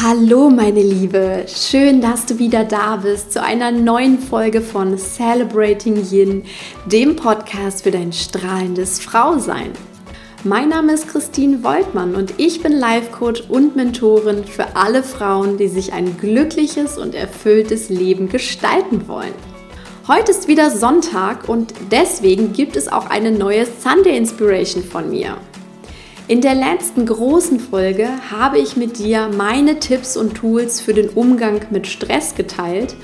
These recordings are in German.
Hallo meine Liebe, schön, dass du wieder da bist zu einer neuen Folge von Celebrating Yin, dem Podcast für dein strahlendes Frausein. Mein Name ist Christine Woltmann und ich bin Life Coach und Mentorin für alle Frauen, die sich ein glückliches und erfülltes Leben gestalten wollen. Heute ist wieder Sonntag und deswegen gibt es auch eine neue Sunday Inspiration von mir. In der letzten großen Folge habe ich mit dir meine Tipps und Tools für den Umgang mit Stress geteilt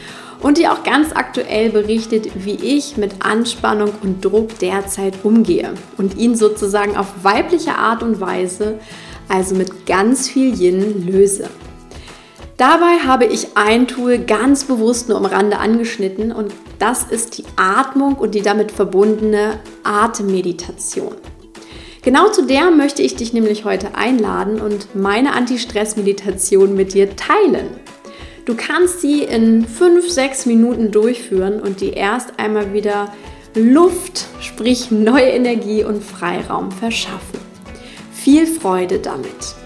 und dir auch ganz aktuell berichtet, wie ich mit Anspannung und Druck derzeit umgehe und ihn sozusagen auf weibliche Art und Weise, also mit ganz viel Yin, löse. Dabei habe ich ein Tool ganz bewusst nur am Rande angeschnitten und das ist die Atmung und die damit verbundene Atemmeditation. Genau zu der möchte ich dich nämlich heute einladen und meine Anti-Stress-Meditation mit dir teilen. Du kannst sie in 5-6 Minuten durchführen und dir erst einmal wieder Luft, sprich neue Energie und Freiraum verschaffen. Viel Freude damit!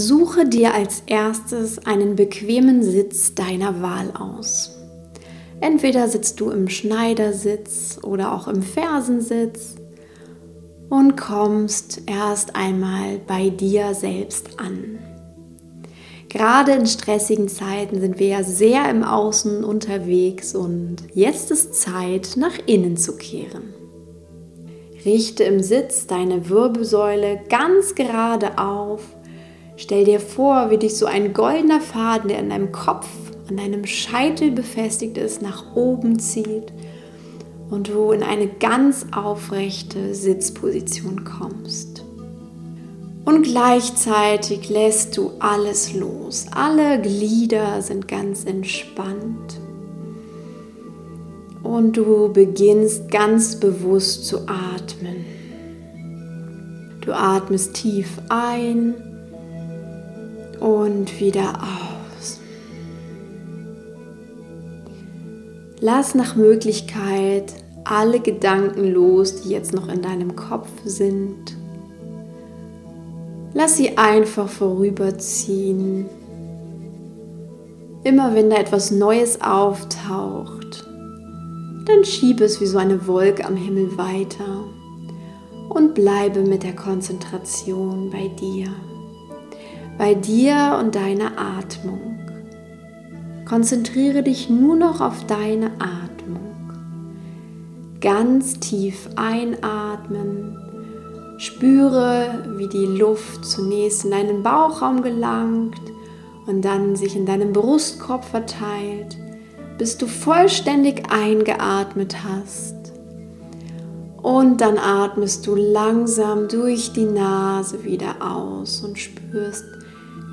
Suche dir als erstes einen bequemen Sitz deiner Wahl aus. Entweder sitzt du im Schneidersitz oder auch im Fersensitz und kommst erst einmal bei dir selbst an. Gerade in stressigen Zeiten sind wir ja sehr im Außen unterwegs und jetzt ist Zeit, nach innen zu kehren. Richte im Sitz deine Wirbelsäule ganz gerade auf Stell dir vor, wie dich so ein goldener Faden, der in deinem Kopf, an deinem Scheitel befestigt ist, nach oben zieht und du in eine ganz aufrechte Sitzposition kommst. Und gleichzeitig lässt du alles los. Alle Glieder sind ganz entspannt. Und du beginnst ganz bewusst zu atmen. Du atmest tief ein und wieder aus. Lass nach Möglichkeit alle Gedanken los, die jetzt noch in deinem Kopf sind. Lass sie einfach vorüberziehen. Immer wenn da etwas Neues auftaucht, dann schiebe es wie so eine Wolke am Himmel weiter und bleibe mit der Konzentration bei dir bei dir und deiner Atmung. Konzentriere dich nur noch auf deine Atmung. Ganz tief einatmen. Spüre, wie die Luft zunächst in deinen Bauchraum gelangt und dann sich in deinem Brustkorb verteilt, bis du vollständig eingeatmet hast. Und dann atmest du langsam durch die Nase wieder aus und spürst,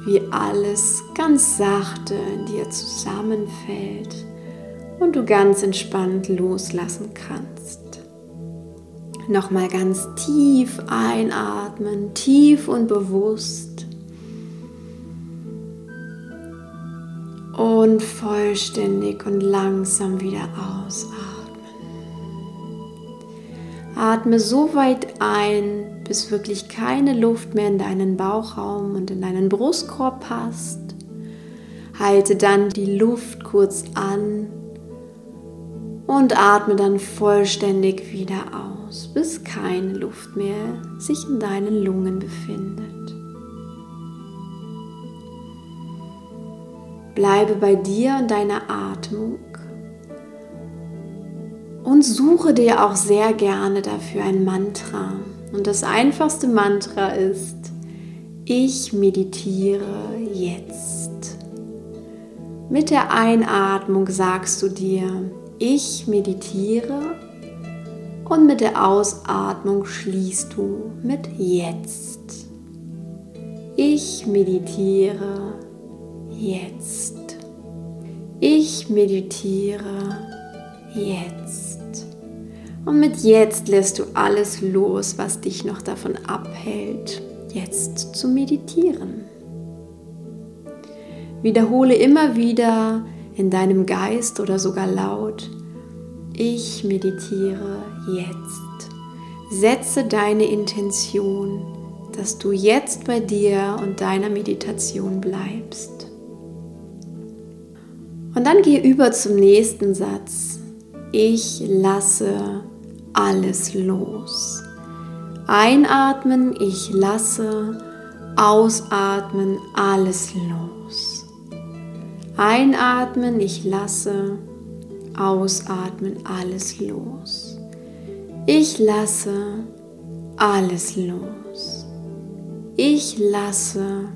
wie alles ganz sachte in dir zusammenfällt und du ganz entspannt loslassen kannst. Nochmal ganz tief einatmen, tief und bewusst. Und vollständig und langsam wieder ausatmen. Atme so weit ein, bis wirklich keine Luft mehr in deinen Bauchraum und in deinen Brustkorb passt. Halte dann die Luft kurz an und atme dann vollständig wieder aus, bis keine Luft mehr sich in deinen Lungen befindet. Bleibe bei dir und deiner Atmung und suche dir auch sehr gerne dafür ein Mantra. Und das einfachste Mantra ist, ich meditiere jetzt. Mit der Einatmung sagst du dir, ich meditiere und mit der Ausatmung schließt du mit jetzt. Ich meditiere jetzt. Ich meditiere jetzt. Und mit jetzt lässt du alles los, was dich noch davon abhält, jetzt zu meditieren. Wiederhole immer wieder in deinem Geist oder sogar laut, Ich meditiere jetzt. Setze deine Intention, dass du jetzt bei dir und deiner Meditation bleibst. Und dann geh über zum nächsten Satz. Ich lasse alles los. Einatmen, ich lasse, ausatmen, alles los. Einatmen, ich lasse, ausatmen, alles los. Ich lasse alles los. Ich lasse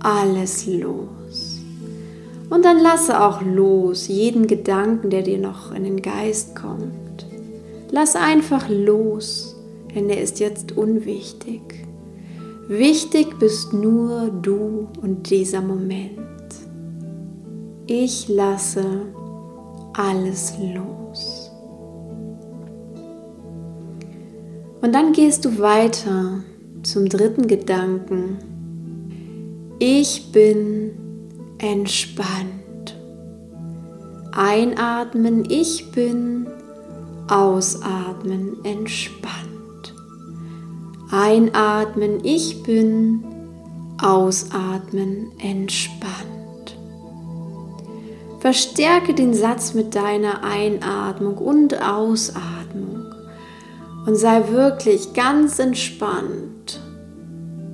alles los. Und dann lasse auch los jeden Gedanken, der dir noch in den Geist kommt. Lass einfach los, denn er ist jetzt unwichtig. Wichtig bist nur du und dieser Moment. Ich lasse alles los. Und dann gehst du weiter zum dritten Gedanken. Ich bin entspannt. Einatmen, ich bin, ausatmen, entspannt. Einatmen, ich bin, ausatmen, entspannt. Verstärke den Satz mit deiner Einatmung und Ausatmung und sei wirklich ganz entspannt.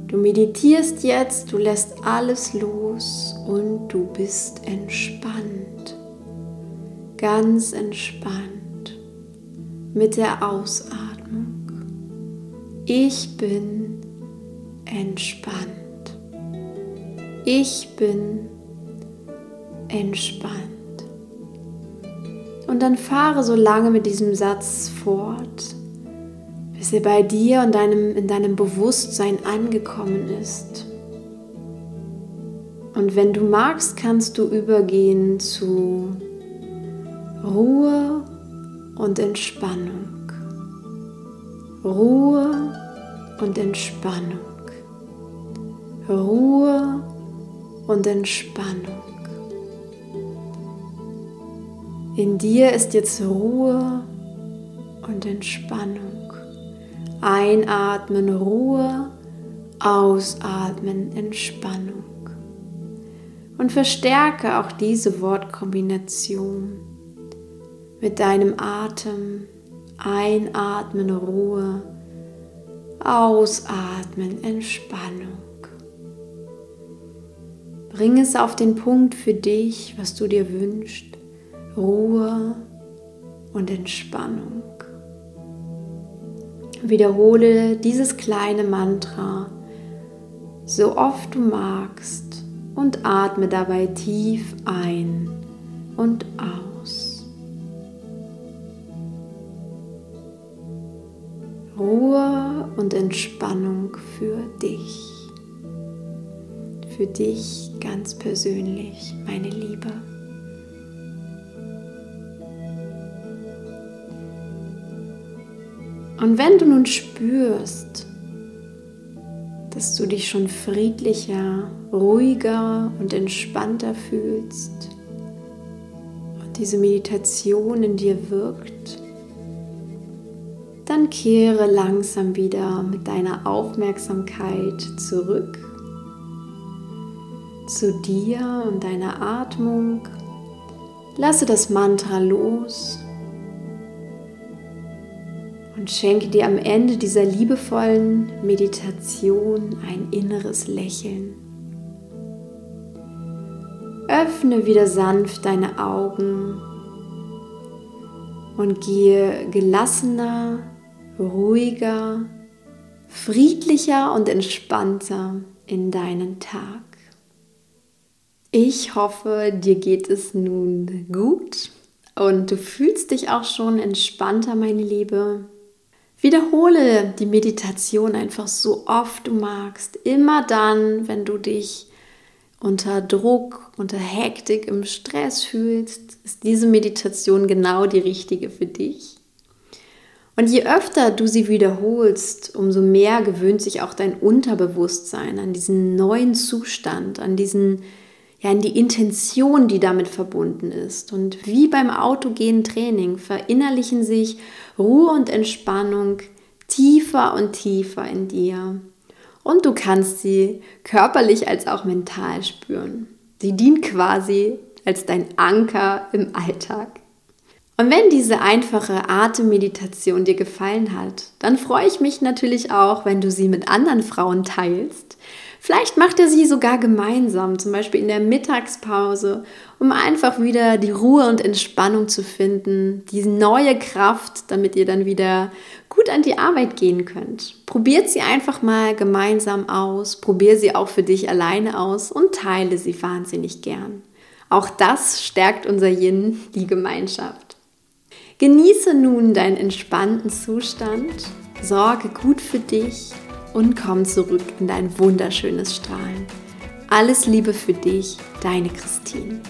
Du meditierst jetzt, du lässt alles los und du bist entspannt. Ganz entspannt mit der Ausatmung. Ich bin entspannt. Ich bin entspannt. Und dann fahre so lange mit diesem Satz fort, bis er bei dir und deinem, in deinem Bewusstsein angekommen ist. Und wenn du magst, kannst du übergehen zu Ruhe und Entspannung. Ruhe und Entspannung. Ruhe und Entspannung. In dir ist jetzt Ruhe und Entspannung. Einatmen Ruhe, ausatmen Entspannung. Und verstärke auch diese Wortkombination mit deinem Atem. Einatmen Ruhe, ausatmen Entspannung. Bring es auf den Punkt für dich, was du dir wünschst. Ruhe und Entspannung. Wiederhole dieses kleine Mantra so oft du magst und atme dabei tief ein und aus. Ruhe und Entspannung für dich. Für dich ganz persönlich, meine Liebe. Und wenn du nun spürst, dass du dich schon friedlicher, ruhiger und entspannter fühlst und diese Meditation in dir wirkt, dann kehre langsam wieder mit deiner Aufmerksamkeit zurück zu dir und deiner Atmung. Lasse das Mantra los und schenke dir am Ende dieser liebevollen Meditation ein inneres Lächeln. Öffne wieder sanft deine Augen und gehe gelassener, ruhiger, friedlicher und entspannter in deinen Tag. Ich hoffe, dir geht es nun gut und du fühlst dich auch schon entspannter, meine Liebe. Wiederhole die Meditation einfach so oft du magst. Immer dann, wenn du dich unter Druck, unter Hektik, im Stress fühlst, ist diese Meditation genau die richtige für dich. Und je öfter du sie wiederholst, umso mehr gewöhnt sich auch dein Unterbewusstsein an diesen neuen Zustand, an diesen ja, in die Intention, die damit verbunden ist. Und wie beim autogenen Training verinnerlichen sich Ruhe und Entspannung tiefer und tiefer in dir. Und du kannst sie körperlich als auch mental spüren. Sie dient quasi als dein Anker im Alltag. Und wenn diese einfache Atemmeditation dir gefallen hat, dann freue ich mich natürlich auch, wenn du sie mit anderen Frauen teilst. Vielleicht macht ihr sie sogar gemeinsam, zum Beispiel in der Mittagspause, um einfach wieder die Ruhe und Entspannung zu finden, diese neue Kraft, damit ihr dann wieder gut an die Arbeit gehen könnt. Probiert sie einfach mal gemeinsam aus, probier sie auch für dich alleine aus und teile sie wahnsinnig gern. Auch das stärkt unser Yin, die Gemeinschaft. Genieße nun deinen entspannten Zustand, sorge gut für dich und komm zurück in dein wunderschönes Strahlen. Alles Liebe für dich, deine Christine.